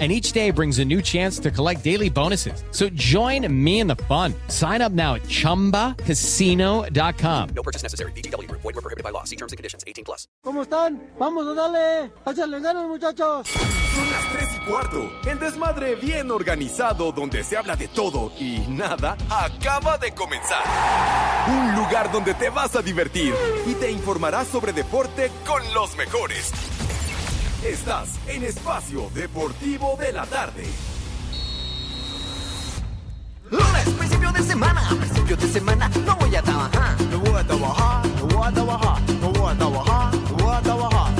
and each day brings a new chance to collect daily bonuses. So join me in the fun. Sign up now at ChumbaCasino.com. No purchase necessary. BGW. Void were prohibited by law. See terms and conditions. 18 plus. ¿Cómo están? Vamos a darle. Échale ganas, muchachos. Son las 3 y cuarto. El desmadre bien organizado donde se habla de todo y nada acaba de comenzar. Un lugar donde te vas a divertir y te informarás sobre deporte con los mejores. Estás en Espacio Deportivo de la Tarde. Lunes, principio de semana, principio de semana, no voy a trabajar. No voy a trabajar, no voy a trabajar, no voy a trabajar, no voy a trabajar.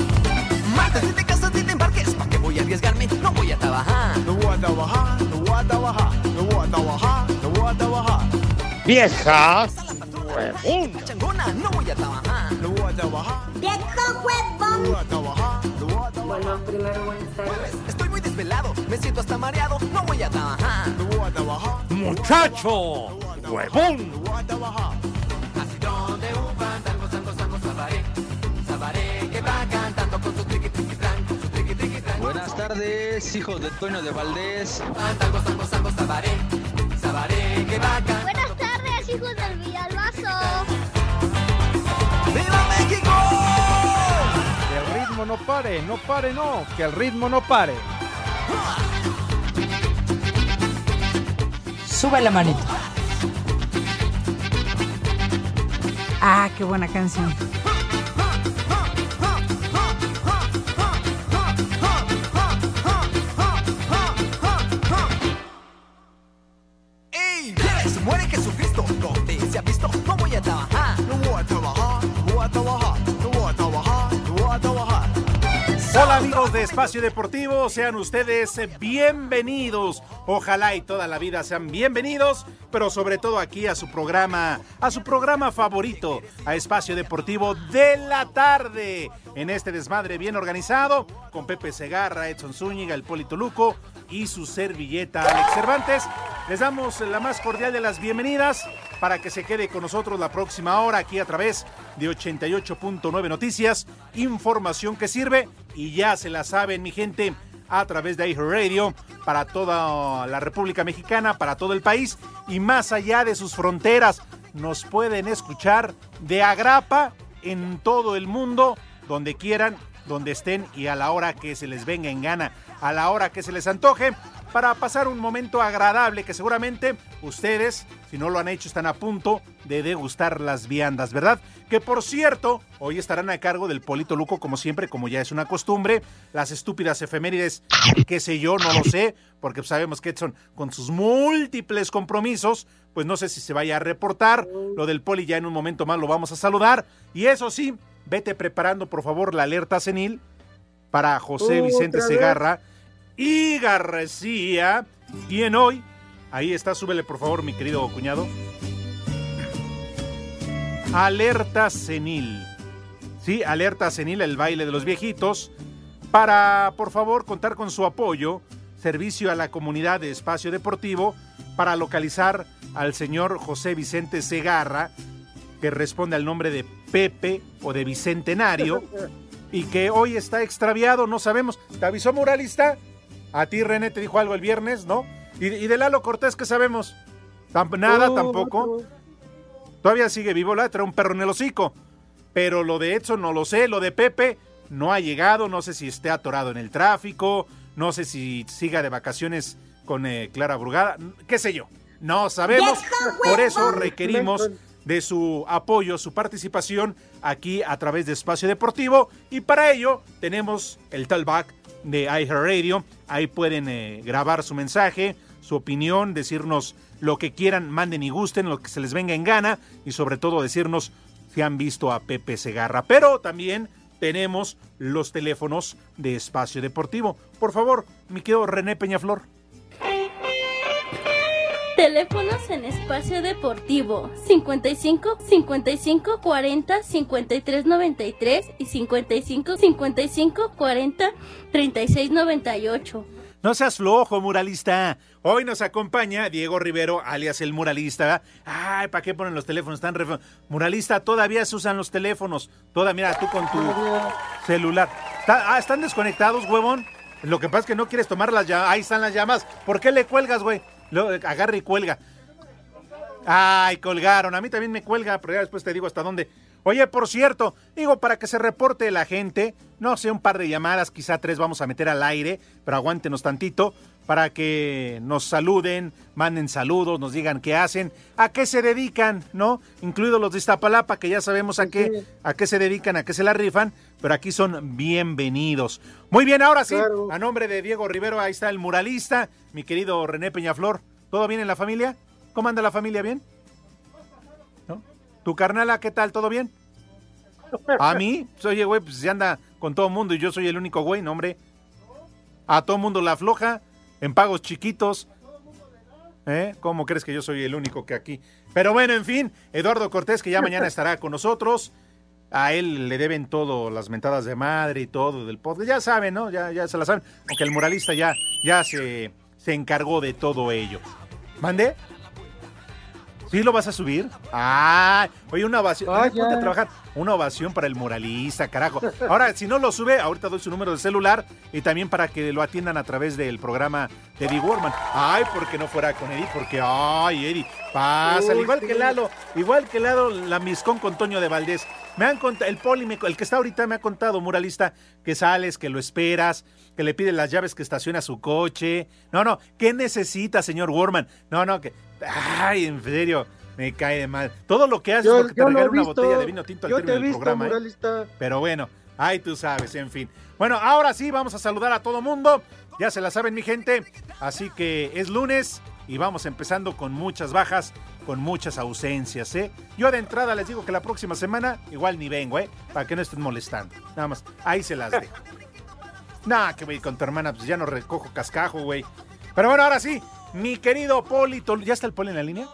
Martes, si te casas, si te embarques, ¿pa' qué voy a arriesgarme? No voy a trabajar. No voy a trabajar, no voy a trabajar, no voy a trabajar, no voy a trabajar. Vieja. Huevón. Changona, no voy a trabajar. No voy a trabajar, ¡Viejo no huevón! voy a trabajar, no voy a trabajar. Bueno, primero buenas tardes. Estoy muy desvelado, me siento hasta mareado, no voy a trabajar. No voy a trabajar, Muchacho. Huevón. no voy a trabajar. Así donde un fandango, sango, sango, sabaré. Sabaré que va cantando con su triqui, triqui, tran, con su triqui, triqui, tran. Buenas tardes, hijos de Toño de Valdés. Fandango, sango, sango, sabaré. Sabaré que va cantando. Buenas tardes, hijos del. No pare, no pare, no, que el ritmo no pare. Sube la manito. Ah, qué buena canción. Espacio Deportivo, sean ustedes bienvenidos. Ojalá y toda la vida sean bienvenidos, pero sobre todo aquí a su programa, a su programa favorito, a Espacio Deportivo de la tarde. En este desmadre bien organizado, con Pepe Segarra, Edson Zúñiga, el Polito Luco y su servilleta Alex Cervantes. Les damos la más cordial de las bienvenidas para que se quede con nosotros la próxima hora aquí a través de 88.9 Noticias, información que sirve y ya se la saben mi gente a través de Radio para toda la República Mexicana, para todo el país y más allá de sus fronteras. Nos pueden escuchar de agrapa en todo el mundo, donde quieran, donde estén y a la hora que se les venga en gana, a la hora que se les antoje, para pasar un momento agradable que seguramente ustedes, si no lo han hecho, están a punto de degustar las viandas, ¿verdad? Que por cierto, hoy estarán a cargo del Polito Luco, como siempre, como ya es una costumbre, las estúpidas efemérides, qué sé yo, no lo sé, porque sabemos que Edson, con sus múltiples compromisos, pues no sé si se vaya a reportar, lo del Poli ya en un momento más lo vamos a saludar, y eso sí, vete preparando por favor la alerta senil para José Vicente. Segarra y García, quien hoy, ahí está, súbele por favor mi querido cuñado, alerta senil. Sí, alerta senil, el baile de los viejitos, para por favor contar con su apoyo, servicio a la comunidad de espacio deportivo, para localizar al señor José Vicente Segarra, que responde al nombre de Pepe o de Bicentenario, y que hoy está extraviado, no sabemos. ¿Te avisó Muralista? A ti, René, te dijo algo el viernes, ¿no? ¿Y, y de Lalo Cortés qué sabemos? Tam- nada Uh, tampoco. Todavía sigue vivo, la trae un perro en el hocico. Pero lo de Edson no lo sé, lo de Pepe no ha llegado, no sé si esté atorado en el tráfico, no sé si siga de vacaciones con eh, Clara Brugada, qué sé yo. No sabemos, por eso requerimos de su apoyo, su participación aquí a través de Espacio Deportivo y para ello tenemos el talkback de iHeartRadio. Ahí pueden eh, grabar su mensaje, su opinión, decirnos lo que quieran, manden y gusten, lo que se les venga en gana y sobre todo decirnos si han visto a Pepe Segarra. Pero también tenemos los teléfonos de Espacio Deportivo. Por favor, mi querido René Peñaflor. Teléfonos en espacio deportivo 55 55 40 53 93 y 55 55 40 36 98. No seas flojo, muralista. Hoy nos acompaña Diego Rivero, alias el muralista. Ay, ¿para qué ponen los teléfonos tan re... Muralista, todavía se usan los teléfonos. Toda, mira, tú con tu celular. Ah, ¿están desconectados, huevón? Lo que pasa es que no quieres tomar las llamadas. Ahí están las llamas. ¿Por qué le cuelgas, güey? Agarra y cuelga. Ay, colgaron. A mí también me cuelga, pero ya después te digo hasta dónde. Oye, por cierto, digo, para que se reporte la gente, no sé, un par de llamadas, quizá tres vamos a meter al aire, pero aguántenos tantito para que nos saluden, manden saludos, nos digan qué hacen, a qué se dedican, ¿no? Incluidos los de Iztapalapa, que ya sabemos a qué, a qué se dedican, a qué se la rifan, pero aquí son bienvenidos. Muy bien, ahora sí, a nombre de Diego Rivero, ahí está el muralista, mi querido René Peñaflor. ¿Todo bien en la familia? ¿Cómo anda la familia? ¿Bien? ¿No? ¿Tu carnala qué tal? ¿Todo bien? A mí, pues, oye, güey, pues se anda con todo mundo y yo soy el único güey, no, hombre. A todo mundo la afloja, en pagos chiquitos. ¿Eh? ¿Cómo crees que yo soy el único que aquí? Pero bueno, en fin, Eduardo Cortés, que ya mañana estará con nosotros. A él le deben todo, las mentadas de madre y todo del podcast. Ya saben, ¿no? Ya, ya se la saben. Aunque el muralista ya, ya se, se encargó de todo ello. ¿Mande? ¿Sí lo vas a subir? Ah, oye, una ovación. Ay, ponte a trabajar. Una ovación para el muralista, carajo. Ahora, si no lo sube, ahorita doy su número de celular y también para que lo atiendan a través del programa de Eddie Warman. Ay, porque no fuera con Eddie, porque, ay, Eddie, pásale. Uy, Igual sí. que Lalo, igual que Lalo, la miscón con Toño de Valdés. Me han contado, el poli, me- el que está ahorita me ha contado, muralista, que sales, que lo esperas, que le pides las llaves que estaciona su coche. No, no, ¿qué necesita, señor Warman? No, no, que, ay, en serio, me cae de mal. Todo lo que haces Yo- porque te regalo una visto. botella de vino tinto al Yo término del visto, programa. ¿eh? Pero bueno, ahí tú sabes, en fin. Bueno, ahora sí, vamos a saludar a todo mundo. Ya se la saben, mi gente. Así que es lunes y vamos empezando con muchas bajas, con muchas ausencias, ¿eh? Yo de entrada les digo que la próxima semana igual ni vengo, ¿eh? Para que no estén molestando. Nada más, ahí se las dejo. Nah, que voy con tu hermana, pues ya no recojo cascajo, güey. Pero bueno, ahora sí, mi querido Polito, ¿ya está el Poli en la línea?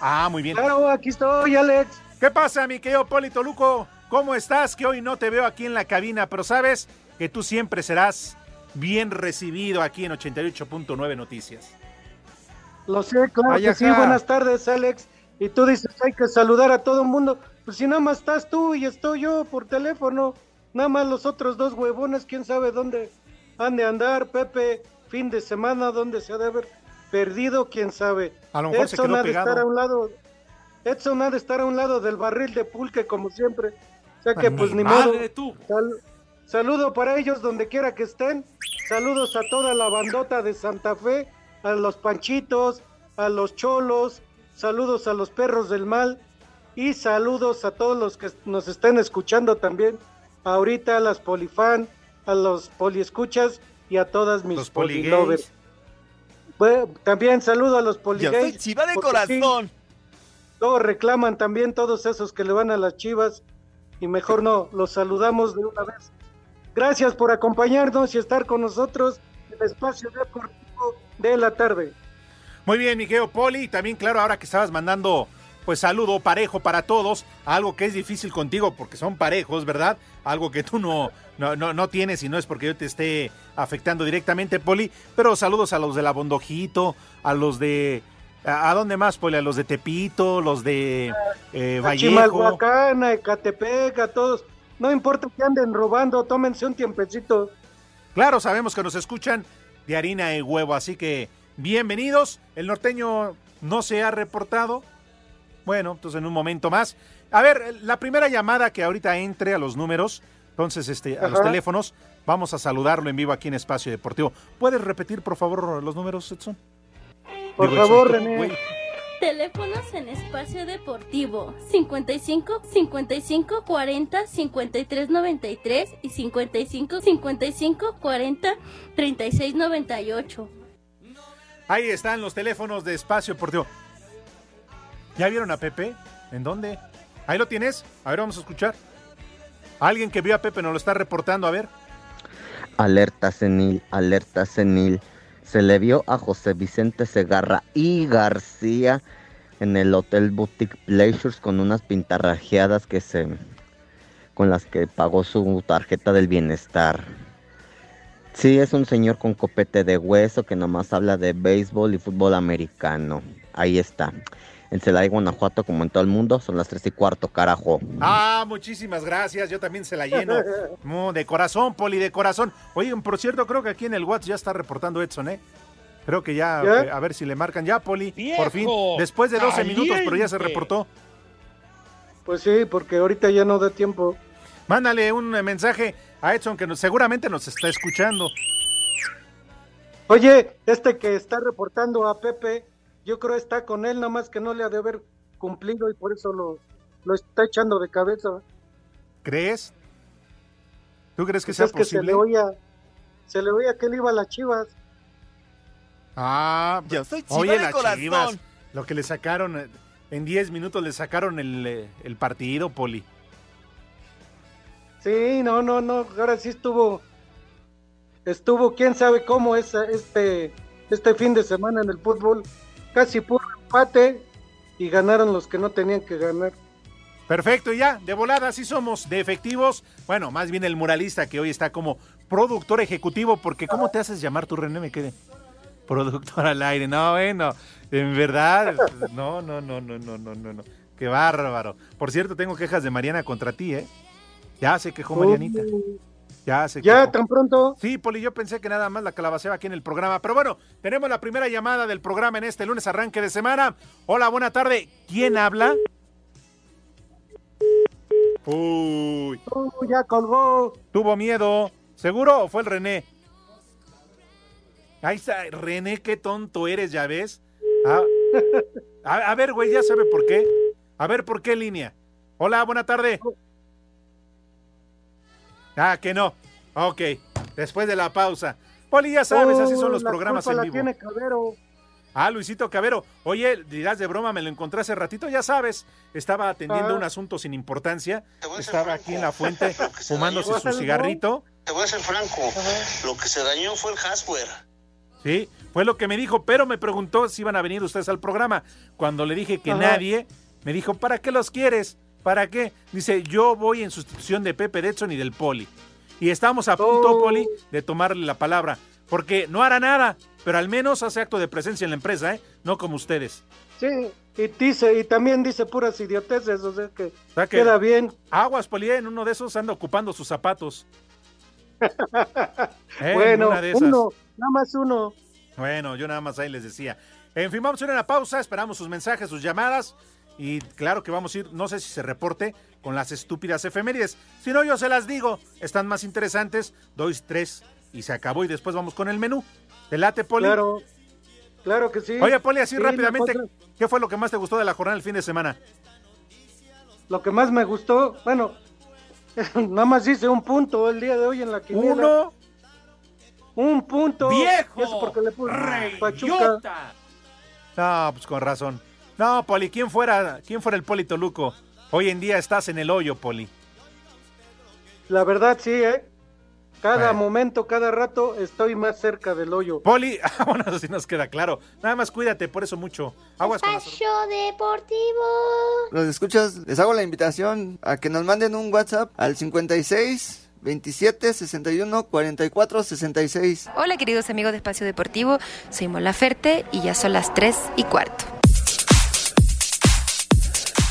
Ah, muy bien. Claro, aquí estoy, Alex. ¿Qué pasa, mi querido Polito Luco? ¿Cómo estás? Que hoy no te veo aquí en la cabina, pero sabes que tú siempre serás bien recibido aquí en 88.9 Noticias. Lo sé, claro Ay, que sí. Buenas tardes, Alex. Y tú dices, hay que saludar a todo el mundo. Pues si nada más estás tú y estoy yo por teléfono. Nada más los otros dos huevones, quién sabe dónde han de andar. Pepe, fin de semana, dónde se ha de haber perdido, quién sabe. A lo mejor se quedó ha de pegado. estar a un lado. Edson ha de estar a un lado del barril de pulque, como siempre. O sea que, pues ni madre modo. tú. Sal- saludo para ellos donde quiera que estén. Saludos a toda la bandota de Santa Fe, a los Panchitos, a los Cholos. Saludos a los perros del mal. Y saludos a todos los que nos estén escuchando también. Ahorita a las polifan, a los poliescuchas y a todas mis Los poligays. polilovers. Bueno, también saludo a los poligays. soy chiva de porque sí, corazón. Luego reclaman también todos esos que le van a las chivas y mejor no, los saludamos de una vez. Gracias por acompañarnos y estar con nosotros en el espacio deportivo de la tarde. Muy bien, mi querido Poli. También, claro, ahora que estabas mandando, pues saludo parejo para todos, algo que es difícil contigo porque son parejos, ¿verdad? Algo que tú no, no, no, no tienes y no es porque yo te esté afectando directamente, Poli. Pero saludos a los de la Bondojito, a los de... ¿A, a dónde más, Poli? A los de Tepito, los de eh, Vallejo. Chimalhuacán, a Ecatepec, a todos. No importa que anden robando, tómense un tiempecito. Claro, sabemos que nos escuchan de harina y huevo, así que bienvenidos. El norteño no se ha reportado. Bueno, entonces en un momento más. A ver, la primera llamada que ahorita entre a los números, entonces este, a los teléfonos, vamos a saludarlo en vivo aquí en Espacio Deportivo. ¿Puedes repetir, por favor, los números, Edson? Por Digo, favor, Edson, René. Teléfonos en espacio deportivo 55 55 40 53 93 y 55 55 40 36 98. Ahí están los teléfonos de Espacio Deportivo. ¿Ya vieron a Pepe? ¿En dónde? Ahí lo tienes. A ver, vamos a escuchar. Alguien que vio a Pepe nos lo está reportando, a ver. Alerta senil, alerta senil. se le vio a José Vicente Segarra y García en el Hotel Boutique Pleasures con unas pintarrajeadas que se con las que pagó su tarjeta del bienestar. Sí, es un señor con copete de hueso que nomás habla de béisbol y fútbol americano. Ahí está. En Celaya, Guanajuato, como en todo el mundo, son las tres y cuarto, carajo. Ah, muchísimas gracias. Yo también se la lleno. No, de corazón, Poli, de corazón. Oye, por cierto, creo que aquí en el WhatsApp ya está reportando Edson, ¿eh? Creo que ya, ¿Ya? eh, a ver si le marcan ya, Poli. ¡Viejo! Por fin, después de 12 minutos, pero ya se reportó. Pues sí, porque ahorita ya no da tiempo. Mándale un eh, mensaje a Edson que nos- seguramente nos está escuchando. Oye, este que está reportando a Pepe, yo creo está con él, nomás que no le ha de haber cumplido y por eso lo, lo está echando de cabeza. ¿Crees? ¿Tú crees que Pues sea es que se posible? le oía, se le oía que él iba a las chivas. Ah, Yo soy chiva oye, de las corazón. chivas. Lo que le sacaron, eh, en 10 minutos le sacaron el, eh, el partido, Poli. Sí, no, no, no, ahora sí estuvo, estuvo, quién sabe cómo es este, este fin de semana en el fútbol, casi puro empate y ganaron los que no tenían que ganar. Perfecto, y ya, de volada, así somos, de efectivos. Bueno, más bien el muralista que hoy está como productor ejecutivo, porque ¿cómo te haces llamar tu René? Me quede. Productor al aire, no, bueno, en verdad, no, no, no, no, no, no, no, no. Qué bárbaro. Por cierto, tengo quejas de Mariana contra ti, ¿eh? Ya se quejó Marianita. Ya se Ya, tan pronto. Sí, Poli, yo pensé que nada más la calabaceaba aquí en el programa. Pero bueno, tenemos la primera llamada del programa en este lunes arranque de semana. Hola, buena tarde. ¿Quién habla? Uy. Uh, ya colgó. ¿Tuvo miedo? ¿Seguro o fue el René? Ahí está, René, qué tonto eres, ya ves. Ah, a, a ver, güey, ya sabe por qué. A ver, ¿por qué línea? Hola, buena tarde. Ah, que no. Ok, después de la pausa. Poli, ya sabes, así son los Oh, la programas culpa en la vivo. tiene Cabero. Ah, Luisito Cabero. Oye, dirás de broma, me lo encontré hace ratito, ya sabes. Estaba atendiendo Ah. un asunto sin importancia. Estaba aquí en la fuente fumándose su cigarrito. Te voy a ser franco, lo que se dañó fue el hardware. Sí, fue lo que me dijo, pero me preguntó si iban a venir ustedes al programa. Cuando le dije que Ajá. nadie, me dijo, ¿para qué los quieres? ¿Para qué? Dice, yo voy en sustitución de Pepe Detson y del Poli. Y estamos a punto, Oh. Poli, de tomarle la palabra. Porque no hará nada, pero al menos hace acto de presencia en la empresa, ¿eh? No como ustedes. Sí, y dice, y también dice puras idioteces, o sea que, O sea que- queda bien. Aguas, Poli, ¿eh? en uno de esos anda ocupando sus zapatos. Eh, en bueno, uno, nada más uno. Bueno, yo nada más ahí les decía. En fin, vamos a ir a una pausa, esperamos sus mensajes, sus llamadas. Y claro que vamos a ir, no sé si se reporte con las estúpidas efemérides. Si no, yo se las digo, están más interesantes. Doy tres y se acabó. Y después vamos con el menú. ¿Te late, Poli? Claro, claro que sí. Oye, Poli, así Sí, rápidamente, ¿qué fue lo que más te gustó de la jornada del fin de semana? Lo que más me gustó, bueno, nada más hice un punto el día de hoy en la quiniela. ¿Uno? Un punto. ¡Viejo! Eso porque le puse Pachuca. No, pues con razón. No, Poli, ¿quién fuera, quién fuera el Poli Toluco? Hoy en día estás en el hoyo, Poli. La verdad sí, ¿eh? Cada Bueno. momento, cada rato estoy más cerca del hoyo. Poli, ah, bueno, así nos queda claro. Nada más cuídate, por eso mucho. Aguas con las Espacio Deportivo. Los escuchas, les hago la invitación a que nos manden un WhatsApp al 56 27 61 44 66. Hola queridos amigos de Espacio Deportivo, soy Mola Ferte y ya son las 3 y cuarto.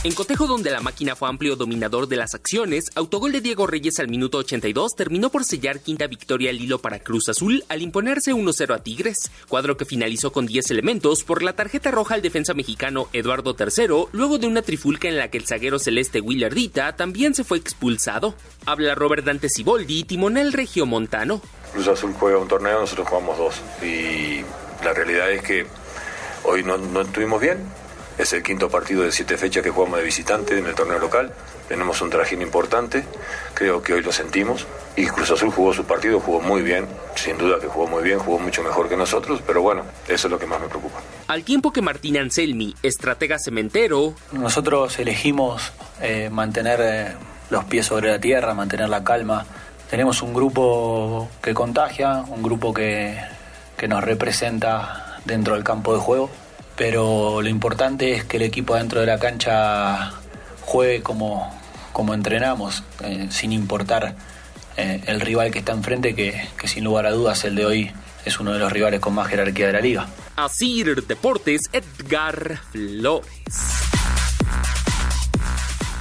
En cotejo donde la máquina fue amplio dominador de las acciones, autogol de Diego Reyes al minuto 82 terminó por sellar quinta victoria al hilo para Cruz Azul al imponerse 1-0 a Tigres, cuadro que finalizó con 10 elementos por la tarjeta roja al defensa mexicano Eduardo III, luego de una trifulca en la que el zaguero celeste Willardita también se fue expulsado. Habla Robert Dante Siboldi, timonel regiomontano. Cruz Azul juega un torneo, nosotros jugamos dos. Y la realidad es que hoy no, no estuvimos bien. Es el quinto partido de siete fechas que jugamos de visitante en el torneo local. Tenemos un trajín importante, creo que hoy lo sentimos. Y Cruz Azul jugó su partido, jugó muy bien, sin duda que jugó muy bien, jugó mucho mejor que nosotros, pero bueno, eso es lo que más me preocupa. Al tiempo que Martín Anselmi, estratega cementero, Nosotros elegimos eh, mantener eh, los pies sobre la tierra, mantener la calma. Tenemos un grupo que contagia, un grupo que, que nos representa dentro del campo de juego, pero lo importante es que el equipo dentro de la cancha juegue como, como entrenamos, eh, sin importar eh, el rival que está enfrente, que, que sin lugar a dudas el de hoy es uno de los rivales con más jerarquía de la liga. Asir Deportes, Edgar Flores.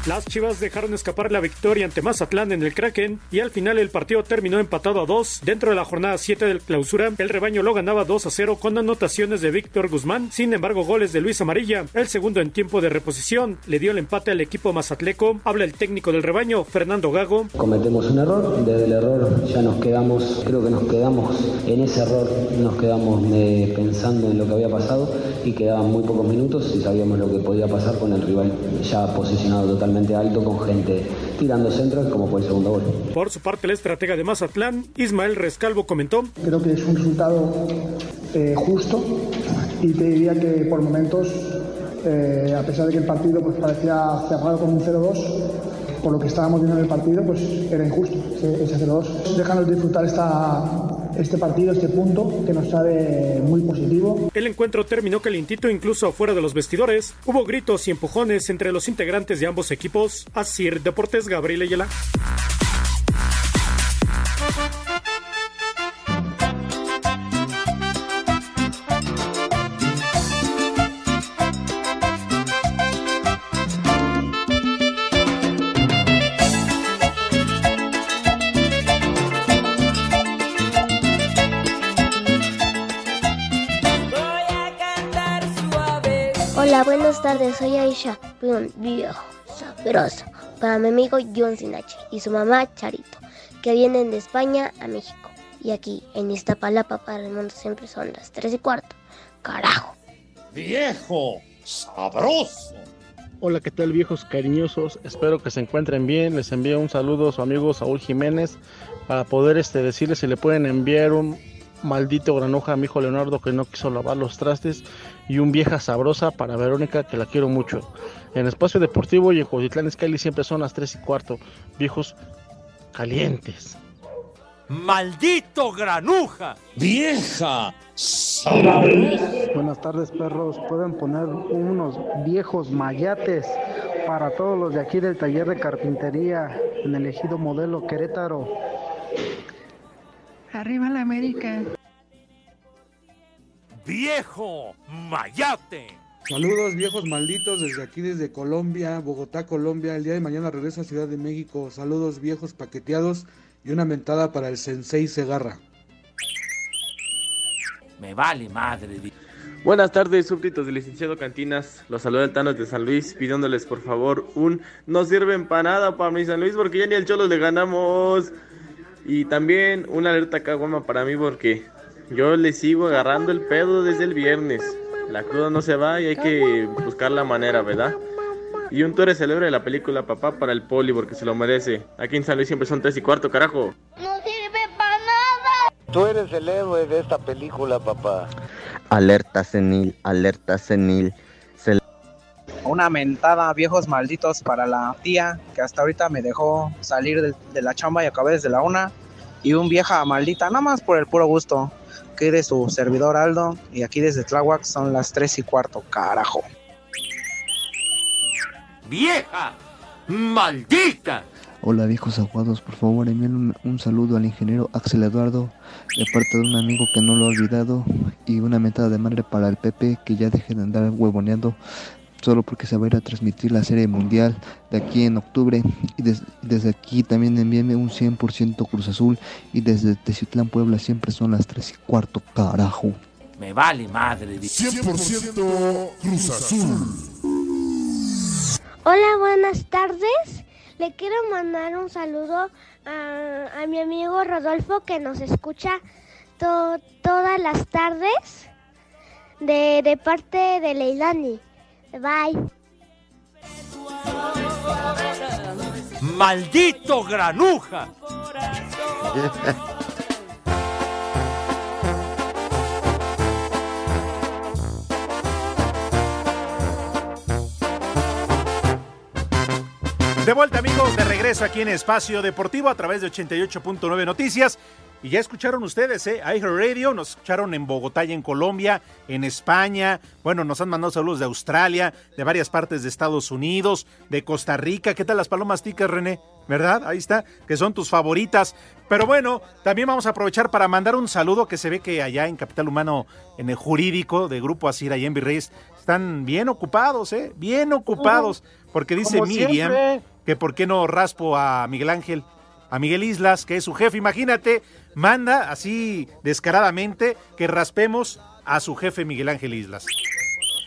Las Chivas dejaron escapar la victoria ante Mazatlán en el Kraken y al final el partido terminó empatado a 2. Dentro de la jornada 7 del clausura, el rebaño lo ganaba 2 a 0 con anotaciones de Víctor Guzmán. Sin embargo, goles de Luis Amarilla. El segundo en tiempo de reposición le dio el empate al equipo mazatleco. Habla el técnico del rebaño, Fernando Gago. Cometemos un error, desde el error ya nos quedamos, creo que nos quedamos en ese error, nos quedamos eh, pensando en lo que había pasado y quedaban muy pocos minutos y sabíamos lo que podía pasar con el rival ya posicionado totalmente alto con gente tirando centros como fue el segundo gol. Por su parte, el estratega de Mazatlán, Ismael Rescalvo, comentó. Creo que es un resultado eh, justo y te diría que por momentos, eh, a pesar de que el partido pues, parecía cerrado con un 0-2, por lo que estábamos viendo en el partido, pues era injusto ese, ese 0-2. Déjanos disfrutar esta, este partido, este punto, que nos sabe muy positivo. El encuentro terminó calientito incluso fuera de los vestidores. Hubo gritos y empujones entre los integrantes de ambos equipos. Asir Deportes Gabriel Ayala. Tardes, soy Aisha, un viejo sabroso, para mi amigo John Sinache y su mamá Charito, que vienen de España a México. Y aquí, en Iztapalapa, para el mundo siempre son las 3 y cuarto. Carajo. Viejo sabroso. Hola, ¿qué tal viejos cariñosos? Espero que se encuentren bien. Les envío un saludo a su amigo Saúl Jiménez para poder este, decirles si le pueden enviar un maldito granuja a mi hijo Leonardo que no quiso lavar los trastes y un vieja sabrosa para Verónica que la quiero mucho. En Espacio Deportivo y en Cuautitlán Skyly siempre son las 3 y cuarto. Viejos calientes. ¡Maldito granuja! ¡Vieja! Buenas tardes, perros. Pueden poner unos viejos mayates para todos los de aquí del taller de carpintería en el ejido modelo Querétaro. Arriba la América. ¡Viejo mayate! Saludos viejos malditos desde aquí, desde Colombia, Bogotá, Colombia. El día de mañana regreso a Ciudad de México. Saludos viejos paqueteados y una mentada para el Sensei Segarra. Me vale madre. Buenas tardes, súbditos del licenciado Cantinas. Los saluda el Thanos de San Luis, pidiéndoles por favor un no sirve empanada para mi San Luis porque ya ni al Cholo le ganamos. Y también una alerta caguama para mí porque yo le sigo agarrando el pedo desde el viernes. La cruda no se va y hay que buscar la manera, ¿verdad? Y un Torre celebre la película Papá para el Poli porque se lo merece. Aquí en San Luis siempre son tres y cuarto, carajo. No sirve para nada. Tú eres el héroe de esta película, papá. Alerta senil, alerta senil. Se- Una mentada, viejos malditos, para la tía que hasta ahorita me dejó salir de, de la chamba y acabé desde la una. Y un vieja maldita, nada más por el puro gusto. Que de su servidor Aldo. Y aquí desde Tláhuac son las tres y cuarto, carajo. ¡Vieja! ¡Maldita! Hola viejos aguados, por favor envíen un, un saludo al ingeniero Axel Eduardo de parte de un amigo que no lo ha olvidado y una mentada de madre para el Pepe que ya deje de andar huevoneando solo porque se va a ir a transmitir la serie mundial de aquí en octubre y des- desde aquí también envíenme un 100% Cruz Azul y desde Teciutlán Puebla siempre son las 3 y cuarto carajo. Me vale madre. 100% Cruz Azul. Hola, buenas tardes. Le quiero mandar un saludo a, a mi amigo Rodolfo que nos escucha to- todas las tardes de, de parte de Leilani. Bye. ¡Maldito granuja! De vuelta amigos, de regreso aquí en Espacio Deportivo a través de 88.9 Noticias. Y ya escucharon ustedes, ¿eh? Radio, nos escucharon en Bogotá y en Colombia, en España. Bueno, nos han mandado saludos de Australia, de varias partes de Estados Unidos, de Costa Rica. ¿Qué tal las palomas ticas, René? ¿Verdad? Ahí está, que son tus favoritas. Pero bueno, también vamos a aprovechar para mandar un saludo que se ve que allá en Capital Humano, en el jurídico de Grupo Asira y en Virreyes, están bien ocupados, ¿eh? Bien ocupados. Porque dice Miriam que por qué no raspo a Miguel Ángel, a Miguel Islas, que es su jefe. Imagínate, manda así descaradamente que raspemos a su jefe Miguel Ángel Islas.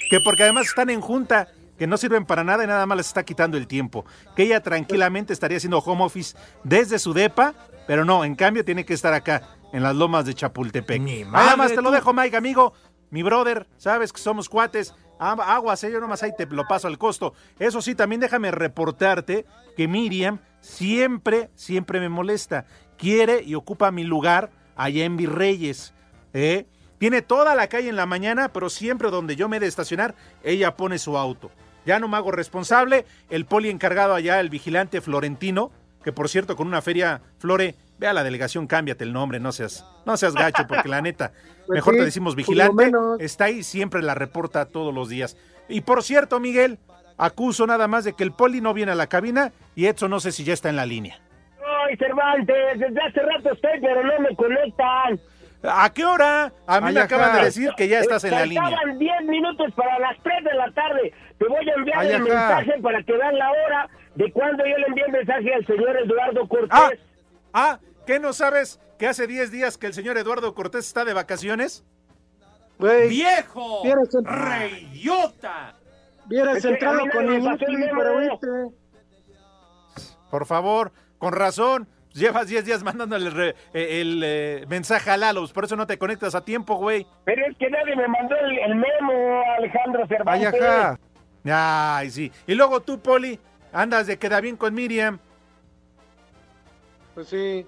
Que porque además están en junta, que no sirven para nada y nada más les está quitando el tiempo. Que ella tranquilamente estaría haciendo home office desde su depa, pero no, en cambio tiene que estar acá, en las lomas de Chapultepec. Nada más te lo dejo, Mike, amigo. Mi brother, sabes que somos cuates. Aguas, eh, yo nomás ahí te lo paso al costo. Eso sí, también déjame reportarte que Miriam siempre, siempre me molesta. Quiere y ocupa mi lugar allá en Virreyes. ¿eh? Tiene toda la calle en la mañana, pero siempre donde yo me he de estacionar, ella pone su auto. Ya no me hago responsable. El poli encargado allá, el vigilante Florentino, que por cierto, con una feria, Flore, ve a la delegación, cámbiate el nombre, no seas, no seas gacho, porque la neta, pues mejor te decimos vigilante, está ahí, siempre la reporta todos los días. Y por cierto, Miguel, acuso nada más de que el poli no viene a la cabina y Edson no sé si ya está en la línea. Cervantes, desde hace rato estoy, pero no me conectan. ¿A qué hora? A mí me acaban de decir que ya estás en la línea. Estaban 10 minutos para las 3 de la tarde. Te voy a enviar el mensaje para que vean la hora de cuando yo le envié el mensaje al señor Eduardo Cortés. Ah, ah ¿qué no sabes que hace 10 días que el señor Eduardo Cortés está de vacaciones? ¡Viejo! ¡Reyota! Hubieras entrado con el para Por favor, con razón. Llevas 10 días mandándole el, eh, mensaje a Lalos, por eso no te conectas a tiempo, güey. Pero es que nadie me mandó el, memo, Alejandro Cervantes. Ay, Ay, sí. Y luego tú, Poli, andas de queda bien con Miriam. Pues sí.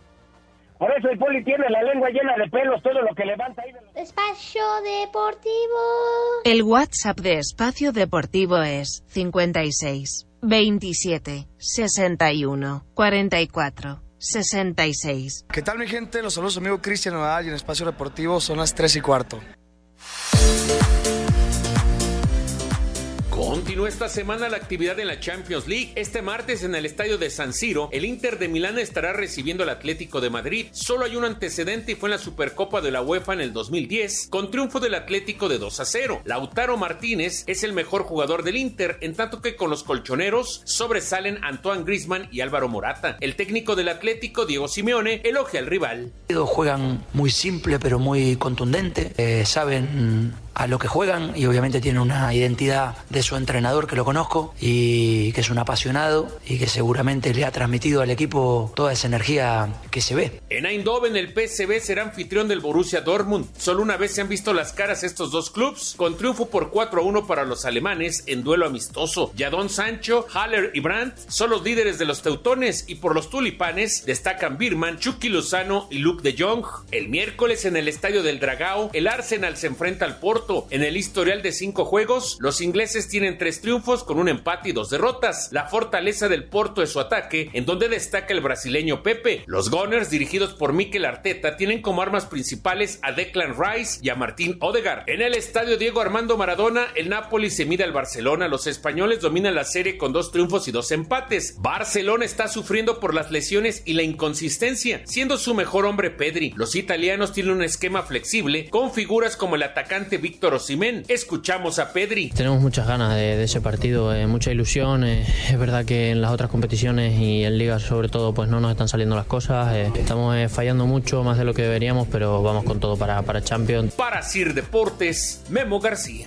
Por eso el poli tiene la lengua llena de pelos, todo lo que levanta ahí. Espacio Deportivo. El WhatsApp de Espacio Deportivo es 56 27 61 44 66. ¿Qué tal mi gente? Los saludos amigo Cristian Nadal y en Espacio Deportivo son las 3 y cuarto. Continúa esta semana la actividad en la Champions League. Este martes en el estadio de San Siro, el Inter de Milán estará recibiendo al Atlético de Madrid. Solo hay un antecedente y fue en la Supercopa de la UEFA en el 2010, con triunfo del Atlético de 2 a 0. Lautaro Martínez es el mejor jugador del Inter, en tanto que con los colchoneros sobresalen Antoine Grisman y Álvaro Morata. El técnico del Atlético, Diego Simeone, elogia al rival. Juegan muy simple pero muy contundente. Eh, saben a lo que juegan y obviamente tiene una identidad de su entrenador que lo conozco y que es un apasionado y que seguramente le ha transmitido al equipo toda esa energía que se ve. En Eindhoven el PSV será anfitrión del Borussia Dortmund. Solo una vez se han visto las caras estos dos clubes con triunfo por 4 a 1 para los alemanes en duelo amistoso. Jadon Sancho, Haller y Brandt son los líderes de los teutones y por los tulipanes destacan Birman, Chucky Lozano y Luke de Jong. El miércoles en el estadio del Dragao el Arsenal se enfrenta al Porto en el historial de cinco juegos, los ingleses tienen tres triunfos con un empate y dos derrotas. La fortaleza del Porto es su ataque, en donde destaca el brasileño Pepe. Los Gunners, dirigidos por Mikel Arteta, tienen como armas principales a Declan Rice y a Martín Odegaard. En el estadio Diego Armando Maradona, el Napoli se mide al Barcelona. Los españoles dominan la serie con dos triunfos y dos empates. Barcelona está sufriendo por las lesiones y la inconsistencia, siendo su mejor hombre Pedri. Los italianos tienen un esquema flexible con figuras como el atacante Víctor Osimén. Escuchamos a Pedri. Tenemos muchas ganas de, ese partido, eh, mucha ilusión. Eh, es verdad que en las otras competiciones y en ligas sobre todo pues no nos están saliendo las cosas. Eh, estamos fallando mucho más de lo que deberíamos, pero vamos con todo para, para Champions. Para Sir Deportes, Memo García.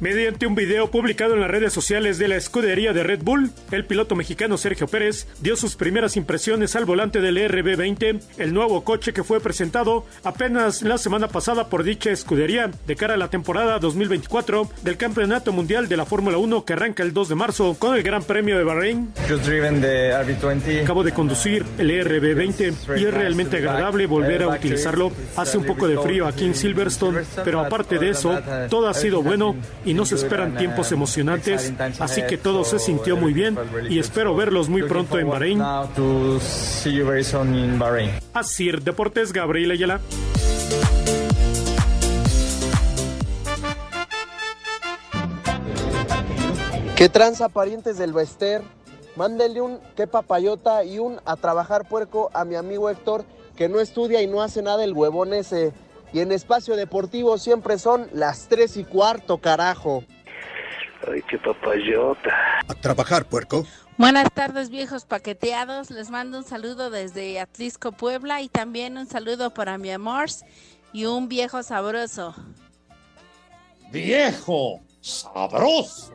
Mediante un video publicado en las redes sociales de la escudería de Red Bull, el piloto mexicano Sergio Pérez dio sus primeras impresiones al volante del RB20, el nuevo coche que fue presentado apenas la semana pasada por dicha escudería de cara a la temporada 2024 del Campeonato Mundial de la Fórmula 1 que arranca el 2 de marzo con el Gran Premio de Bahrein. Acabo de conducir el RB20 y es realmente agradable volver a utilizarlo. Hace un poco de frío aquí en Silverstone, pero aparte de eso, todo ha sido bueno y nos esperan tiempos emocionantes, así que todo se sintió muy bien y espero verlos muy pronto en Bahrein. Así Deportes Gabriel Ayala. ¿Qué tranza parientes del Bester? Mándenle un qué papayota y un a trabajar puerco a mi amigo Héctor que no estudia y no hace nada el huevón ese. Y en espacio deportivo siempre son las tres y cuarto, carajo. Ay, qué papayota. A trabajar, puerco. Buenas tardes, viejos paqueteados. Les mando un saludo desde Atlisco, Puebla, y también un saludo para mi amor y un viejo sabroso. ¡Viejo sabroso!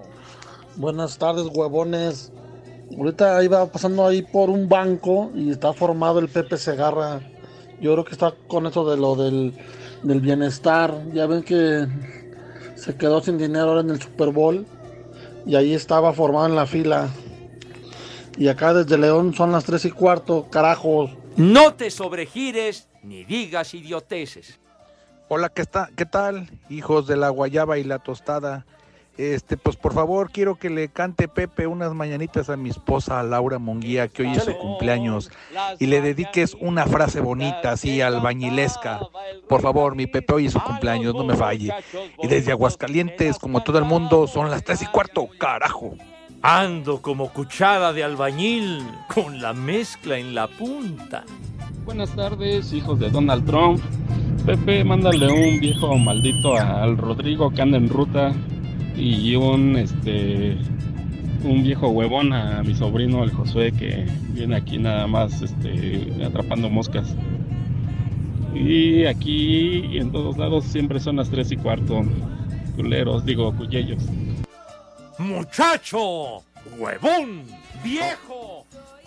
Buenas tardes, huevones. Ahorita iba pasando ahí por un banco y está formado el Pepe Segarra. Yo creo que está con eso de lo del, del bienestar. Ya ven que se quedó sin dinero ahora en el Super Bowl y ahí estaba formado en la fila. Y acá desde León son las tres y cuarto, carajos. No te sobregires ni digas idioteces. Hola, ¿qué, está, ¿qué tal, hijos de la guayaba y la tostada? Este, pues por favor, quiero que le cante Pepe unas mañanitas a mi esposa Laura Monguía, que hoy es su cumpleaños, y le dediques una frase bonita, así albañilesca. Por favor, mi Pepe, hoy es su cumpleaños, no me falle. Y desde Aguascalientes, como todo el mundo, son las tres y cuarto, carajo. Ando como cuchara de albañil, con la mezcla en la punta. Buenas tardes, hijos de Donald Trump. Pepe, mándale un viejo maldito al Rodrigo que anda en ruta y un este un viejo huevón a mi sobrino el Josué que viene aquí nada más este atrapando moscas. Y aquí y en todos lados siempre son las tres y cuarto culeros digo cuyellos muchacho huevón viejo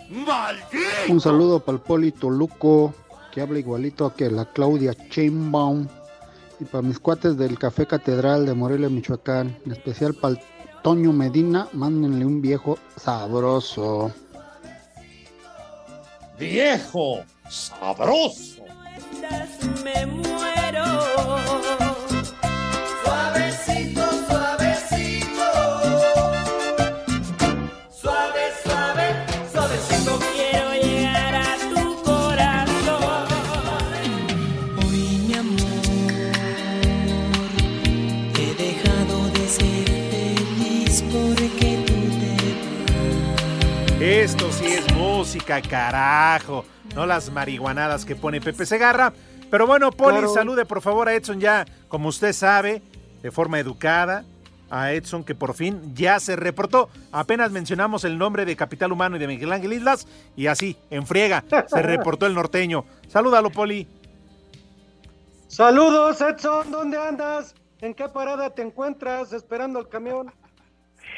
maldito. Un saludo para el Polito Luco que habla igualito que la Claudia Chainbaum y para mis cuates del Café Catedral de Morelia, Michoacán, en especial para el Toño Medina, mándenle un viejo sabroso. Viejo sabroso. Música, carajo. No las marihuanadas que pone Pepe Segarra. Pero bueno, Poli, Claro. salude por favor a Edson ya, como usted sabe, de forma educada. A Edson que por fin ya se reportó. Apenas mencionamos el nombre de Capital Humano y de Miguel Ángel Islas. Y así, en friega, se reportó el norteño. Salúdalo, Poli. Saludos, Edson, ¿dónde andas? ¿En qué parada te encuentras esperando el camión?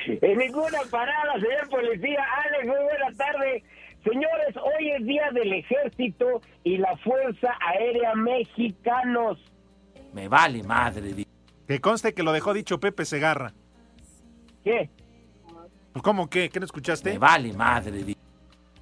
En ninguna parada, señor policía. Alex, muy buena tarde. Señores, hoy es día del ejército y la Fuerza Aérea Mexicanos. Me vale madre. di- Que conste que lo dejó dicho Pepe Segarra. ¿Qué? ¿Cómo qué? ¿Qué no escuchaste? Me vale madre. di-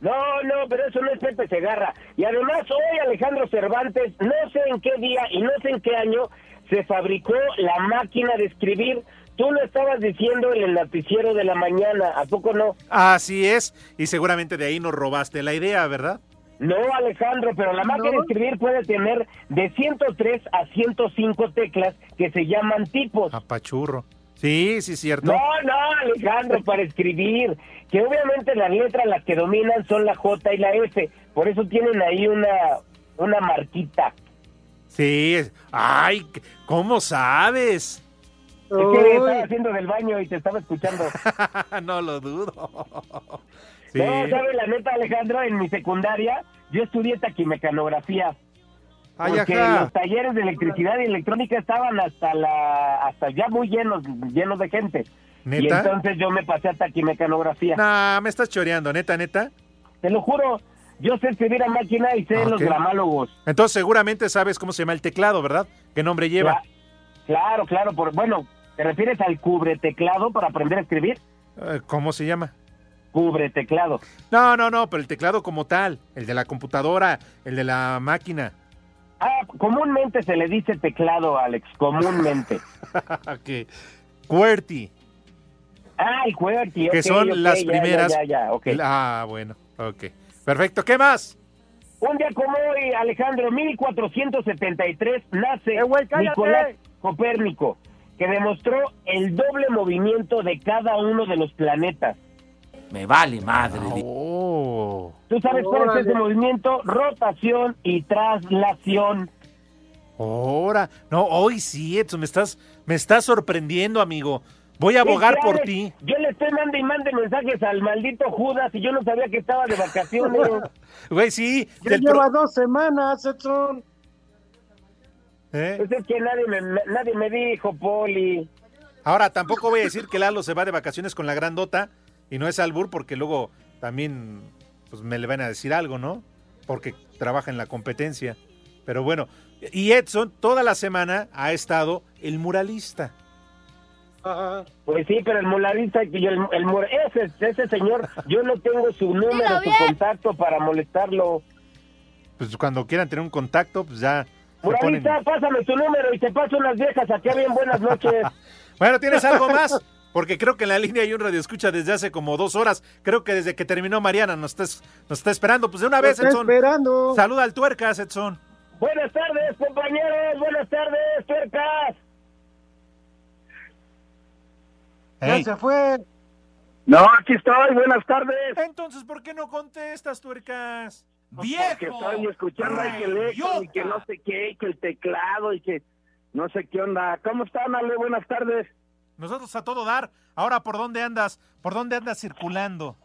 No, no, pero eso no es Pepe Segarra. Y además hoy Alejandro Cervantes, no sé en qué día y no sé en qué año, se fabricó la máquina de escribir. Tú lo estabas diciendo en el noticiero de la mañana, ¿a poco no? Así es. Y seguramente de ahí nos robaste la idea, ¿verdad? No, Alejandro, pero la máquina de escribir puede tener de 103 a 105 teclas que se llaman tipos. Apachurro. Sí, sí, cierto. No, no, Alejandro, para escribir. Que obviamente las letras las que dominan son la J y la F. Por eso tienen ahí una, una marquita. Sí. Ay, ¿cómo sabes? Es que estaba haciendo del baño y te estaba escuchando. no lo dudo. Sí. No, ¿sabes la neta, Alejandro? En mi secundaria yo estudié taquimecanografía. Porque los talleres de electricidad y electrónica estaban hasta la hasta ya muy llenos llenos de gente. Y entonces yo me pasé a taquimecanografía. Nah, me estás choreando, neta, neta. Te lo juro, yo sé escribir a máquina y sé Ah, los gramálogos. Entonces seguramente sabes cómo se llama el teclado, ¿verdad? ¿Qué nombre lleva? Cla- Claro, claro, por, bueno, ¿te refieres al cubre teclado para aprender a escribir? Eh, ¿Cómo se llama? Cubre teclado. No, no, no, pero el teclado como tal, el de la computadora, el de la máquina. Ah, comúnmente se le dice teclado, Alex, comúnmente. Ok. QWERTY, Ah, el QWERTY. que son las ya, primeras. Ya, ya, ya, ok. Ah, bueno, ok. Perfecto, ¿qué más? Un día como hoy, Alejandro, 1473, nace Eh. Nicolás Copérnico, que demostró el doble movimiento de cada uno de los planetas. Me vale madre. Oh. ¿Tú sabes cuál es ese movimiento? Rotación y traslación. Ahora, no, hoy sí, Edson, me estás, me estás sorprendiendo, amigo. Voy a abogar Sí, por ti. Yo le estoy mandando y mande mensajes al maldito Judas y yo no sabía que estaba de vacaciones. Güey, sí. Ya lleva pro- dos semanas, Edson. ¿Eh? Pues es que nadie me, nadie me dijo, Poli. Ahora, tampoco voy a decir que Lalo se va de vacaciones con la grandota y no es albur porque luego también pues, me le van a decir algo, ¿no? Porque trabaja en la competencia. Pero bueno, y Edson toda la semana ha estado el muralista. Pues sí, pero el mularista, y el, el ese, ese señor, yo no tengo su número, su contacto para molestarlo. Pues cuando quieran tener un contacto, pues ya Muralista, pásame tu número y te paso unas viejas aquí bien buenas noches. Bueno, ¿tienes algo más? Porque creo que en la línea hay un radio escucha desde hace como dos horas. Creo que desde que terminó Mariana nos está, nos está esperando. Pues de una vez, Está Edson. esperando. Saluda al tuercas, Edson. Buenas tardes, compañeros, buenas tardes, tuercas. Ya se fue. No, aquí estoy, buenas tardes. Entonces, ¿por qué no contestas, tuercas? Escuchando ahí que el eco y que no sé qué, y que el teclado y que no sé qué onda. ¿Cómo están, Ale? Buenas tardes. Nosotros a todo dar. Ahora, ¿por dónde andas? ¿Por dónde andas circulando?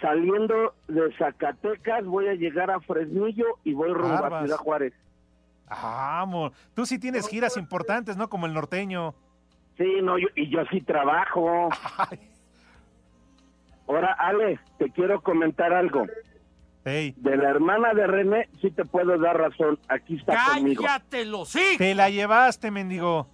Saliendo de Zacatecas voy a llegar a Fresnillo y voy rumbo a Barbas. Ciudad Juárez. Vamos. Tú sí tienes giras importantes, ¿no? Como el norteño. Sí, no, yo, y yo sí trabajo. Ahora, Ale, te quiero comentar algo. Hey. De la hermana de René, sí te puedo dar razón. Aquí está conmigo. ¡Cállatelo, sí! Te la llevaste, mendigo.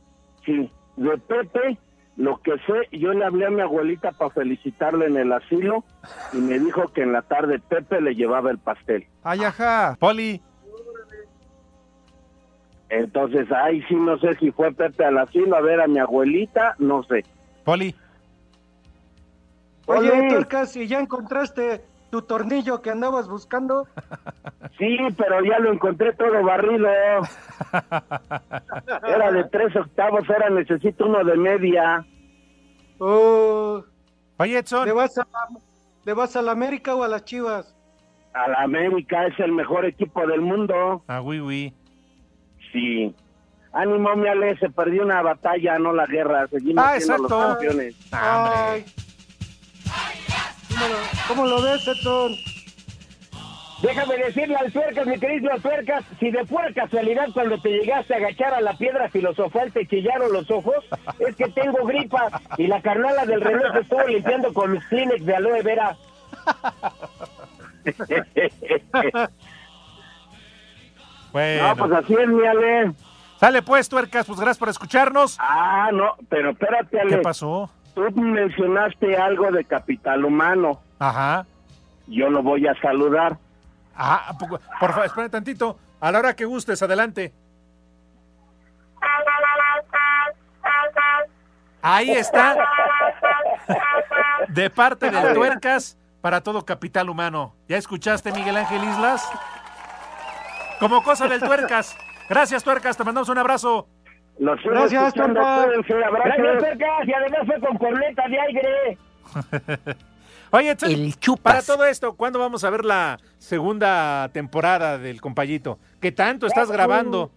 Sí, de Pepe, lo que sé, yo le hablé a mi abuelita para felicitarle en el asilo y me dijo que en la tarde Pepe le llevaba el pastel. Ay, ajá. Poli. Entonces, ahí sí no sé si fue Pepe al asilo a ver a mi abuelita, no sé. Poli. Oye, Oye. Tuercas, ¿y ya encontraste tu tornillo que andabas buscando? Sí, pero ya lo encontré todo barrido. Era de tres octavos, ahora necesito uno de media. Oh, Oye, Edson. ¿le vas, a, ¿Le vas a la América o a las Chivas? A la América es el mejor equipo del mundo. Ah, oui, oui. Sí. Ánimo, mi Ale, se perdió una batalla, no la guerra. Seguimos Ah, siendo exacto. los campeones. Ay. ¿Cómo lo, cómo lo ves, Edson? Déjame decirle al tuercas, mi querido tuercas, si de pura casualidad cuando te llegaste a agachar a la piedra filosofal te chillaron los ojos, es que tengo gripa y la carnala del reloj se estuvo limpiando con mis Kleenex de aloe vera. Bueno. No, pues así es, mi Ale. Sale pues, tuercas, pues gracias por escucharnos. Ah, no, pero espérate, Ale. ¿Qué pasó? Tú mencionaste algo de capital humano. Ajá. Yo lo voy a saludar. Ah, ¿a poco? por favor, espera tantito. A la hora que gustes, adelante. Ahí está. De parte del tuercas para todo capital humano. ¿Ya escuchaste, Miguel Ángel Islas? Como cosa del tuercas. Gracias, tuercas. Te mandamos un abrazo. Los Gracias, abrazos. Gracias, y además fue con corneta de aire. Oye, Edson, para todo esto, ¿cuándo vamos a ver la segunda temporada del compayito? ¿Qué tanto estás grabando?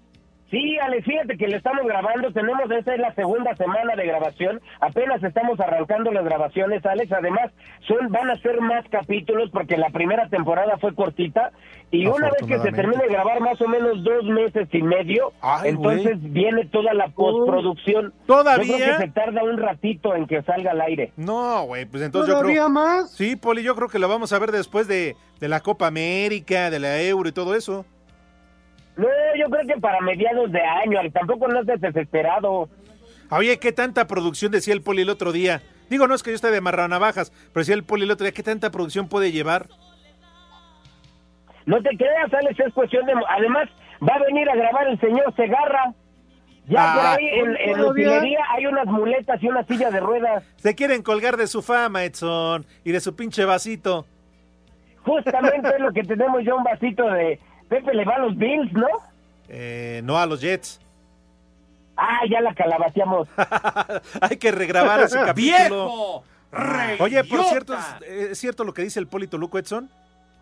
Sí, Ale, fíjate que le estamos grabando, tenemos, esta es la segunda semana de grabación, apenas estamos arrancando las grabaciones, Alex, además son van a ser más capítulos porque la primera temporada fue cortita y una vez que se termine de grabar más o menos dos meses y medio, Ay, entonces viene toda la postproducción. ¿Todavía? Yo creo que se tarda un ratito en que salga al aire. No, güey, pues entonces yo ¿Todavía creo... más? Sí, Poli, yo creo que lo vamos a ver después de, de la Copa América, de la Euro y todo eso. No, yo creo que para mediados de año, tampoco no estés desesperado. Oye, ¿qué tanta producción decía el Poli el otro día? Digo, no es que yo esté de marranavajas, pero decía el Poli el otro día, ¿qué tanta producción puede llevar? No te creas, Alex, es cuestión de... Además, va a venir a grabar el señor Segarra. Ya por Ah, ahí en, en bien. utilería hay unas muletas y una silla de ruedas. Se quieren colgar de su fama, Edson, y de su pinche vasito. Justamente es lo que tenemos ya un vasito de Pepe le va a los Bills, ¿no? Eh, no a los Jets. Ah, ya la calabateamos. Hay que regrabar ese capítulo. ¡Viejo! Oye, por cierto, ¿es, es cierto lo que dice el Polito Luco Edson?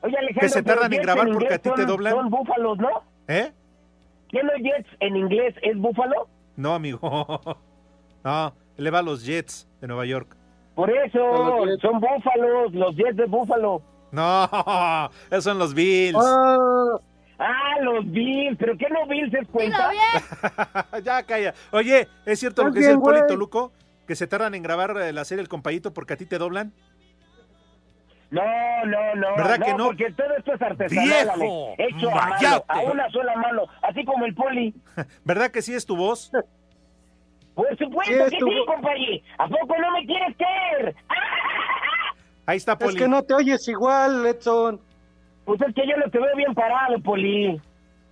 Oye, Alejandro, Que se tardan en Jets grabar en porque a ti te doblan. Son búfalos, ¿no? ¿Eh? ¿Quién no Jets en inglés es búfalo? No, amigo. No, le va a los Jets de Nueva York. Por eso, son búfalos, los Jets de búfalo. No, esos son los Bills. Ah, los Bills, pero ¿qué no Bills es cuenta? ya calla. Oye, ¿es cierto lo que dice el. Polito Luco? Que se tardan en grabar eh, la serie El Compayito porque a ti te doblan. No, no, no. ¿Verdad que no? Porque todo esto es artesanal, ¡Viejo! Ale, hecho a mano, ¡Mayate! a una sola mano, así como el poli. ¿Verdad que sí es tu voz? Por supuesto que tu sí, compañí. ¿A poco no me quieres creer? Ahí está, Es que no te oyes igual, Edson. Pues es que yo no te veo bien parado, Poli.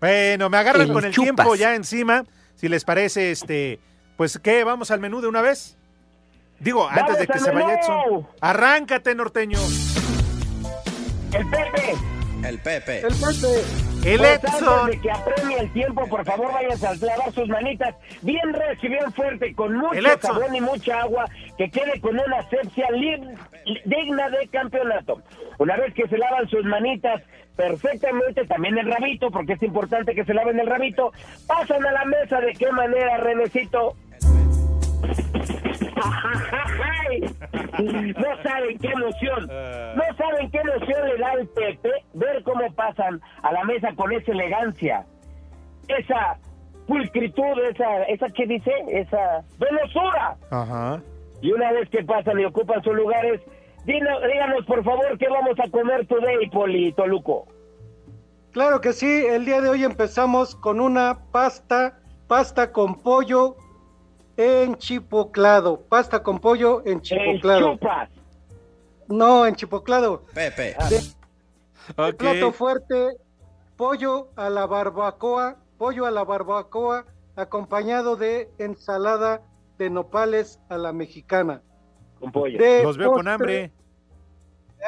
Bueno, me agarran El con el chupas. tiempo ya encima. Si les parece, este, pues qué, vamos al menú de una vez. Digo, ¡Vamos antes de que se vaya! Edson. Arráncate, norteño. El Pepe. El Pepe. El Pepe. El Pues Edson. Antes de que apremie el tiempo, por favor, váyanse a lavar sus manitas bien recio y bien fuerte, con mucho jabón y mucha agua, que quede con una asepsia digna de campeonato. Una vez que se lavan sus manitas perfectamente, también el rabito, porque es importante que se laven el rabito, pasan a la mesa. ¿De qué manera, Renecito? ¡Ay! No saben qué emoción, no saben qué emoción le da al Pepe ver cómo pasan a la mesa con esa elegancia, esa pulcritud, esa, esa ¿qué dice? Esa velosura. Ajá. Y una vez que pasan y ocupan sus lugares, dino- díganos por favor qué vamos a comer today, Poli Toluco. Claro que sí, el día de hoy empezamos con una pasta, pasta con pollo enchipoclado, pasta con pollo enchipoclado. chupas. No, enchipoclado. Pepe. El plato fuerte, pollo a la barbacoa, pollo a la barbacoa acompañado de ensalada de nopales a la mexicana. Con pollo. De Los veo con hambre.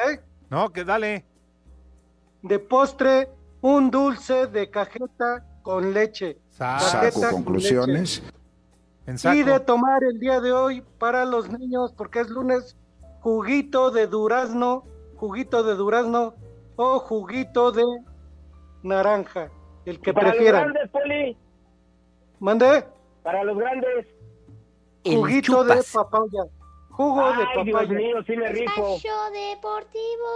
¿Eh? No, que dale. De postre, un dulce de cajeta con leche. Cajeta Saco con conclusiones. Y de tomar el día de hoy para los niños, porque es lunes, juguito de durazno, juguito de durazno o juguito de naranja, el que Para prefieran. los grandes, Poli, ¿Mandé? para los grandes. Juguito de papaya. Jugo de Ay, Dios papaya. mío, sí me rifo. deportivo.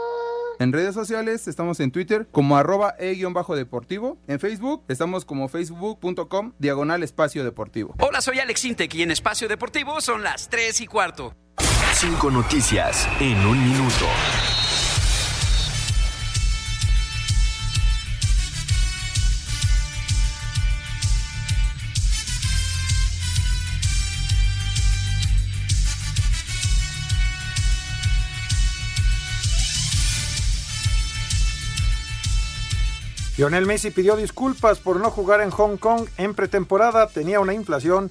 En redes sociales estamos en Twitter como arroba e-deportivo. En Facebook estamos como facebook.com diagonal espacio deportivo. Hola, soy Alex Intec y en Espacio Deportivo son las 3 y cuarto. Cinco noticias en un minuto. Lionel Messi pidió disculpas por no jugar en Hong Kong en pretemporada. Tenía una inflación,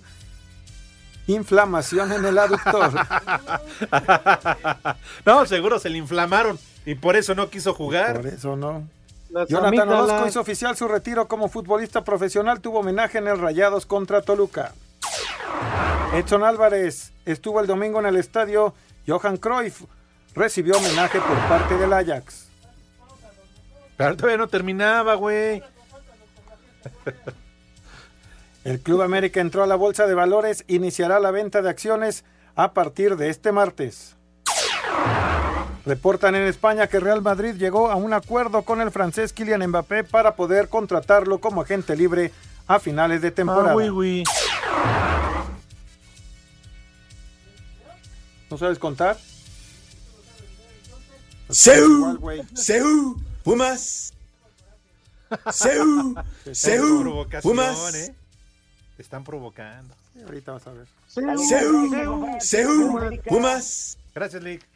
inflamación en el aductor. no, seguro se le inflamaron y por eso no quiso jugar. Por eso no. Las Jonathan. Orozco hizo oficial su retiro como futbolista profesional. Tuvo homenaje en el Rayados contra Toluca. Edson Álvarez estuvo el domingo en el estadio Johan Cruyff. Recibió homenaje por parte del Ajax. Pero todavía no terminaba, güey. El Club América entró a la bolsa de valores, iniciará la venta de acciones a partir de este martes. Reportan en España que Real Madrid llegó a un acuerdo con el francés Kylian Mbappé para poder contratarlo como agente libre a finales de temporada. Ah, güey, güey. ¿No sabes contar? ¡Seu! ¡Seu! ¡Pumas! ¡Seu! ¡Seu! ¡Pumas! ¿eh? Te están provocando. ahorita vas a ver. ¡Seu! ¡Seu! ¡Pumas! Gracias, Lick.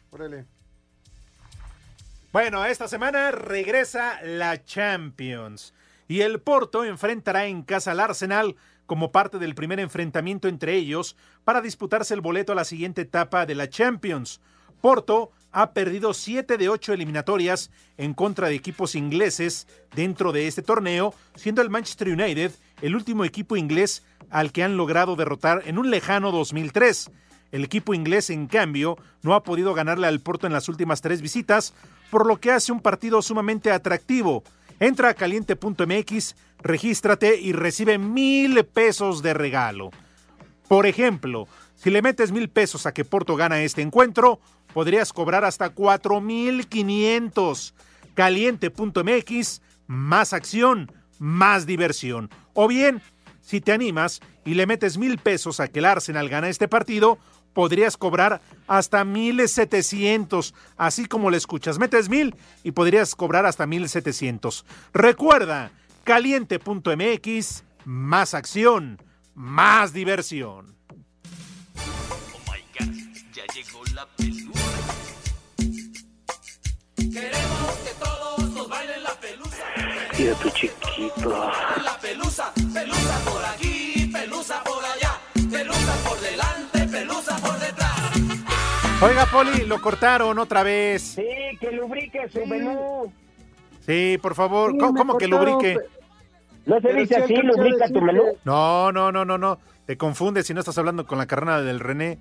Bueno, esta semana regresa la Champions. Y el Porto enfrentará en casa al Arsenal como parte del primer enfrentamiento entre ellos para disputarse el boleto a la siguiente etapa de la Champions. Porto ha perdido 7 de 8 eliminatorias en contra de equipos ingleses dentro de este torneo, siendo el Manchester United el último equipo inglés al que han logrado derrotar en un lejano 2003. El equipo inglés, en cambio, no ha podido ganarle al Porto en las últimas tres visitas, por lo que hace un partido sumamente atractivo. Entra a caliente.mx, regístrate y recibe mil pesos de regalo. Por ejemplo, si le metes mil pesos a que Porto gana este encuentro, podrías cobrar hasta 4.500. Caliente.mx, más acción, más diversión. O bien, si te animas y le metes mil pesos a que el Arsenal gana este partido, podrías cobrar hasta 1.700, así como le escuchas. Metes mil y podrías cobrar hasta 1.700. Recuerda, caliente.mx, más acción, más diversión. La pelusa. Queremos que todos nos bailen la pelusa. Mira tu chiquito. La pelusa, pelusa por aquí, pelusa por allá, pelusa por delante, pelusa por detrás. Oiga, Poli, lo cortaron otra vez. Sí, que lubrique su menú. Sí, por favor. Sí, ¿Cómo, me cómo que cortaron, lubrique? ¿No se Pero dice sí así, alcancé a lubrica tu menú? No, no, no, no, no. Te confundes si no estás hablando con la carnal del René.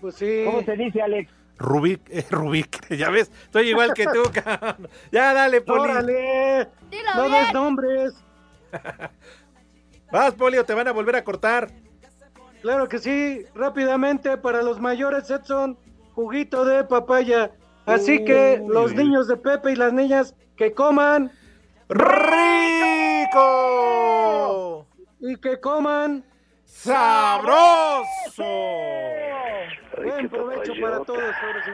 Pues sí. ¿Cómo se dice, Alex? Rubik, eh, Rubik, ya ves, estoy igual que tú, cabrón. Ya dale, Poli. ¡Órale! No des nombres. Vas, Poli, o te van a volver a cortar. Claro que sí. Rápidamente, para los mayores, Edson, juguito de papaya. Así que los niños de Pepe y las niñas que coman. ¡Rico! Y que coman. ¡Sabroso! Buen provecho para todos. ahora sí.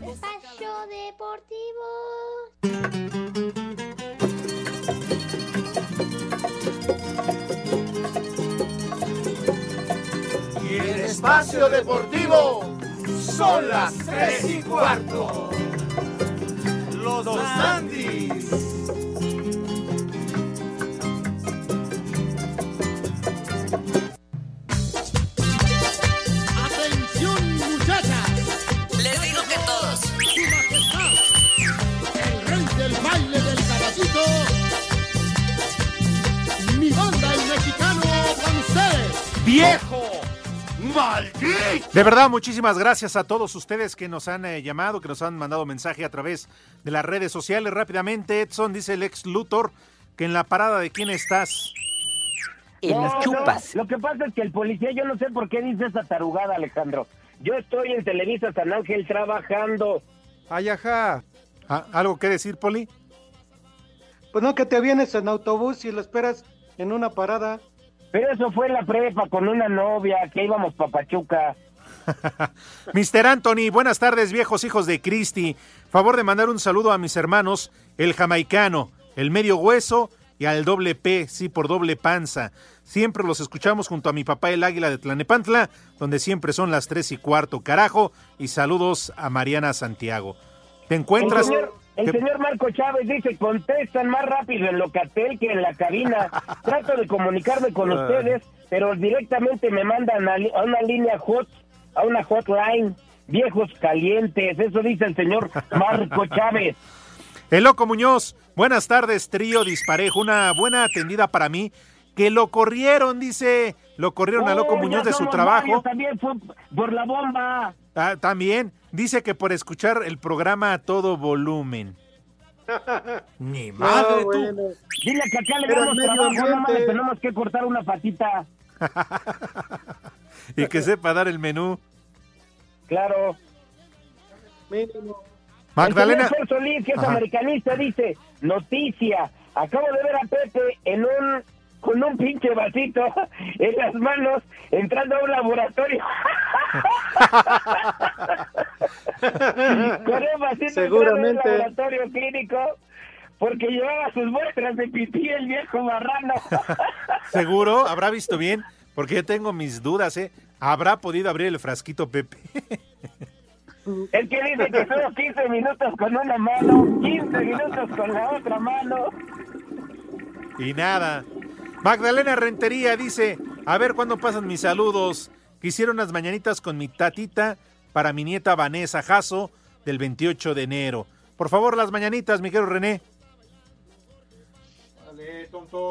Espacio Deportivo. Y en espacio deportivo son las tres y cuarto. Los Andis. ¡Viejo! ¡Maldito! De verdad, muchísimas gracias a todos ustedes que nos han eh, llamado, que nos han mandado mensaje a través de las redes sociales. Rápidamente, Edson dice el ex Luthor que en la parada de quién estás. No, no, Lo que pasa es que el policía, yo no sé por qué dice esa tarugada, Alejandro. Yo estoy en Televisa San Ángel trabajando. Ay, ajá. Ah, ¿Algo que decir, Poli? Pues no, que te vienes en autobús y lo esperas en una parada. Pero eso fue en la prepa con una novia, que íbamos papachuca. Mr. Anthony, buenas tardes, viejos hijos de Cristi. Favor de mandar un saludo a mis hermanos, el jamaicano, el medio hueso y al doble P, sí, por doble panza. Siempre los escuchamos junto a mi papá el águila de Tlanepantla, donde siempre son las tres y cuarto, carajo. Y saludos a Mariana Santiago. ¿Te encuentras? Señor, el ¿Qué- señor Marco Chávez dice, contestan más rápido en Locatel que en la cabina. Trato de comunicarme con ustedes, pero directamente me mandan a, a una línea hot, a una hotline. Viejos calientes, eso dice el señor Marco Chávez. El Loco Muñoz, buenas tardes, trío disparejo. Una buena atendida para mí. Que lo corrieron, dice. Lo corrieron a Loco Oh, Muñoz de su trabajo. También fue por la bomba. Ah, también dice que por escuchar el programa a todo volumen. Ni madre, tú. Dile que acá le Pero damos trabajo, nada más le tenemos que cortar una patita. Y que sepa dar el menú. Claro. Magdalena. El Solís, que es Ajá. americanista, dice, noticia, acabo de ver a Pepe en un con un pinche vasito en las manos entrando a un laboratorio. con un vasito entrando a un Seguramente. laboratorio clínico porque llevaba sus muestras de pipí el viejo marrano. ¿Seguro? ¿Habrá visto bien? Porque yo tengo mis dudas, ¿eh? ¿Habrá podido abrir el frasquito Pepe? El que dice que solo 15 minutos con una mano, 15 minutos con la otra mano. Y nada. Magdalena Rentería dice, a ver cuándo pasan mis saludos. Quisiera unas mañanitas con mi tatita para mi nieta Vanessa Jasso del 28 de enero. Por favor, las mañanitas, Miguel René.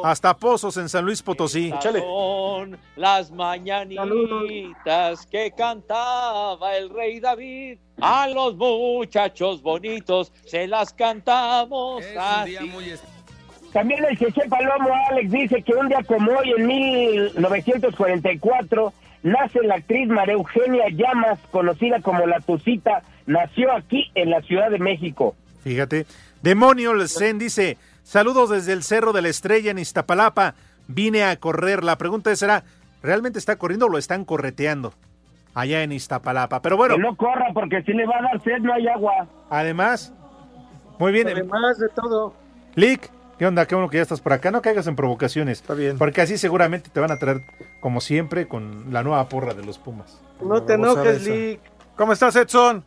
Hasta Pozos en San Luis Potosí. Son las mañanitas que cantaba el rey David. A los muchachos bonitos se las cantamos así. También el Cheche Palomo Alex dice que un día como hoy, en 1944, nace la actriz María Eugenia Llamas, conocida como La Tucita, nació aquí en la Ciudad de México. Fíjate. Demonio Zen dice, saludos desde el Cerro de la Estrella en Iztapalapa. Vine a correr. La pregunta será, ¿realmente está corriendo o lo están correteando? Allá en Iztapalapa. Pero bueno. Que no corra porque si le va a dar sed no hay agua. Además, muy bien. Además de todo. Lick, ¿qué onda? Qué bueno que ya estás por acá. No caigas en provocaciones. Está bien. Porque así seguramente te van a traer, como siempre, con la nueva porra de los Pumas. No te enojes, Lick. ¿Cómo estás, Edson?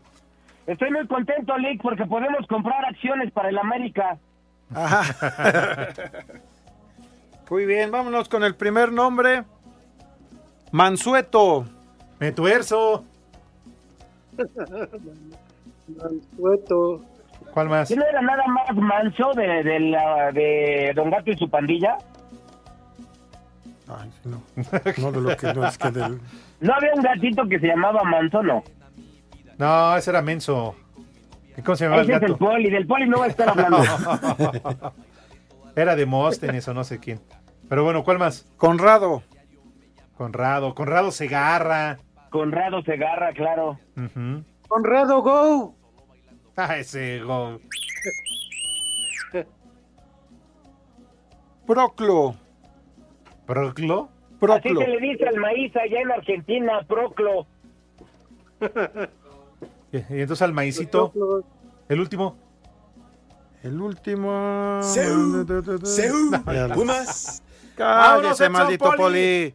Estoy muy contento, Lick, porque podemos comprar acciones para el América. Muy bien, vámonos con el primer nombre. Mansueto. Metuerzo. Mansueto. ¿Cuál más? ¿Y no era nada más manso de, de, la- de Don Gato y su pandilla? Ay, no. No de lo que no es que del. ¿No había un gatito que se llamaba Manso, no? No, ese era Menso. ¿Y ¿Cómo se llamaba el Ese es el poli, del poli no va a estar hablando. Era de Móstenes o no sé quién. Pero bueno, ¿cuál más? Conrado. Conrado. Conrado Segarra. Conrado Segarra, claro. Conrado Go. Ah, ese go. Proclo. ¿Proclo? Así se le dice al maíz allá en Argentina, proclo. Y entonces al maicito. El último. El último. Seú, Seú, Ya la- Pumas. Cállese, maldito Poli. poli.